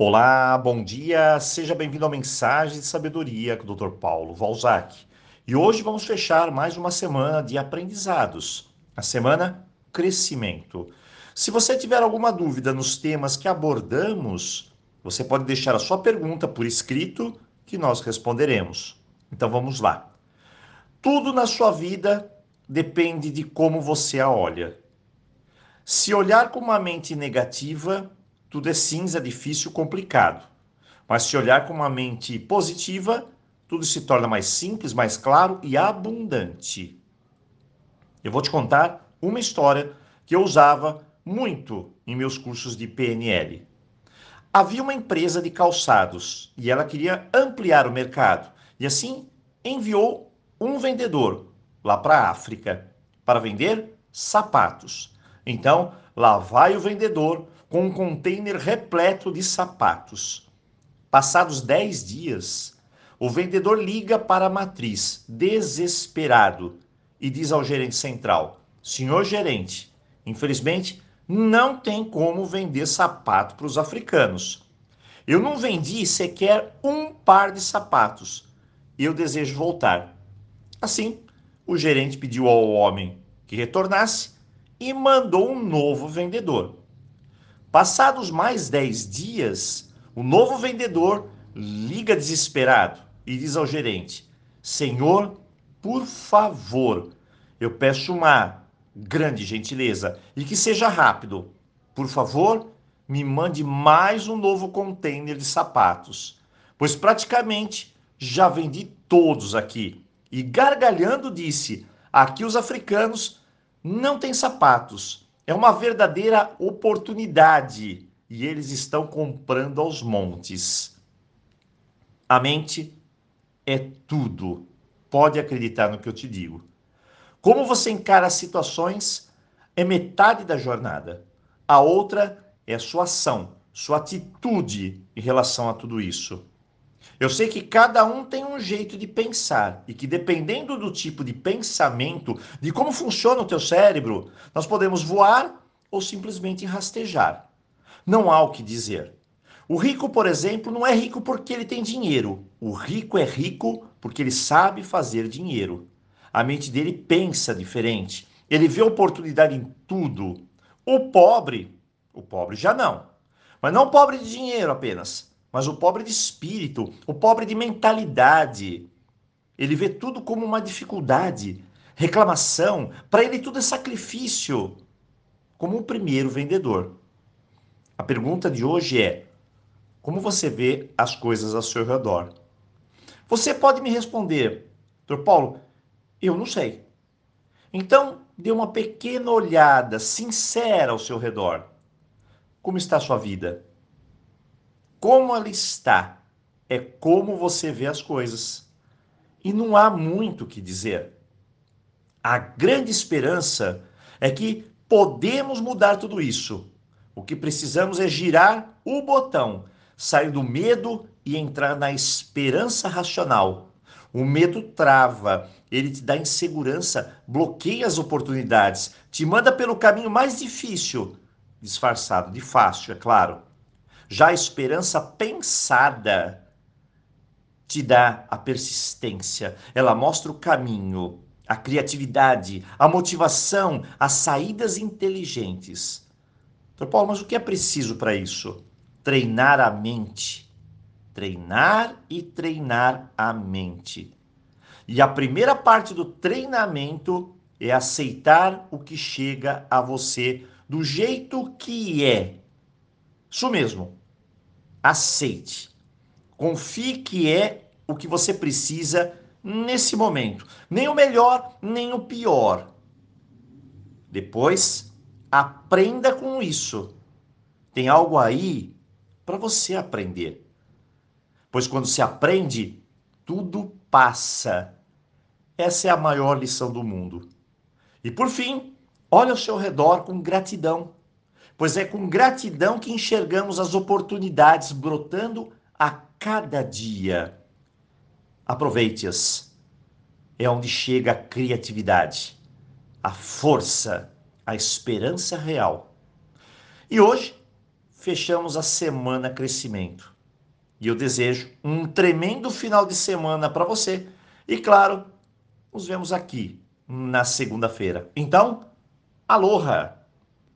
Olá, bom dia, seja bem-vindo ao Mensagem de Sabedoria com o Dr. Paulo Valzac. E hoje vamos fechar mais uma semana de aprendizados, a semana Crescimento. Se você tiver alguma dúvida nos temas que abordamos, você pode deixar a sua pergunta por escrito que nós responderemos. Então vamos lá. Tudo na sua vida depende de como você a olha. Se olhar com uma mente negativa, tudo é cinza, difícil, complicado. Mas se olhar com uma mente positiva, tudo se torna mais simples, mais claro e abundante. Eu vou te contar uma história que eu usava muito em meus cursos de PNL. Havia uma empresa de calçados e ela queria ampliar o mercado e assim enviou um vendedor lá para a África para vender sapatos. Então, lá vai o vendedor com um container repleto de sapatos. Passados 10 dias, o vendedor liga para a matriz, desesperado, e diz ao gerente central: Senhor gerente, infelizmente não tem como vender sapato para os africanos. Eu não vendi sequer um par de sapatos eu desejo voltar. Assim, o gerente pediu ao homem que retornasse e mandou um novo vendedor. Passados mais dez dias, o novo vendedor liga desesperado e diz ao gerente: Senhor, por favor, eu peço uma grande gentileza e que seja rápido. Por favor, me mande mais um novo container de sapatos, pois praticamente já vendi todos aqui. E gargalhando disse: Aqui os africanos não têm sapatos é uma verdadeira oportunidade e eles estão comprando aos montes. A mente é tudo. Pode acreditar no que eu te digo. Como você encara as situações é metade da jornada. A outra é a sua ação, sua atitude em relação a tudo isso. Eu sei que cada um tem um jeito de pensar e que dependendo do tipo de pensamento, de como funciona o teu cérebro, nós podemos voar ou simplesmente rastejar. Não há o que dizer. O rico, por exemplo, não é rico porque ele tem dinheiro. O rico é rico porque ele sabe fazer dinheiro. A mente dele pensa diferente. Ele vê oportunidade em tudo. O pobre, o pobre já não. Mas não pobre de dinheiro apenas mas o pobre de espírito, o pobre de mentalidade. Ele vê tudo como uma dificuldade, reclamação, para ele tudo é sacrifício, como o primeiro vendedor. A pergunta de hoje é: como você vê as coisas ao seu redor? Você pode me responder, Dr. Paulo, eu não sei. Então, dê uma pequena olhada sincera ao seu redor. Como está a sua vida? Como ela está, é como você vê as coisas. E não há muito o que dizer. A grande esperança é que podemos mudar tudo isso. O que precisamos é girar o botão, sair do medo e entrar na esperança racional. O medo trava, ele te dá insegurança, bloqueia as oportunidades, te manda pelo caminho mais difícil, disfarçado de fácil, é claro. Já a esperança pensada te dá a persistência, ela mostra o caminho, a criatividade, a motivação, as saídas inteligentes. Doutor Paulo, mas o que é preciso para isso? Treinar a mente. Treinar e treinar a mente. E a primeira parte do treinamento é aceitar o que chega a você do jeito que é. Isso mesmo aceite. Confie que é o que você precisa nesse momento. Nem o melhor, nem o pior. Depois, aprenda com isso. Tem algo aí para você aprender. Pois quando se aprende, tudo passa. Essa é a maior lição do mundo. E por fim, olhe ao seu redor com gratidão pois é com gratidão que enxergamos as oportunidades brotando a cada dia. Aproveite-as. É onde chega a criatividade, a força, a esperança real. E hoje, fechamos a semana crescimento. E eu desejo um tremendo final de semana para você. E claro, nos vemos aqui na segunda-feira. Então, aloha!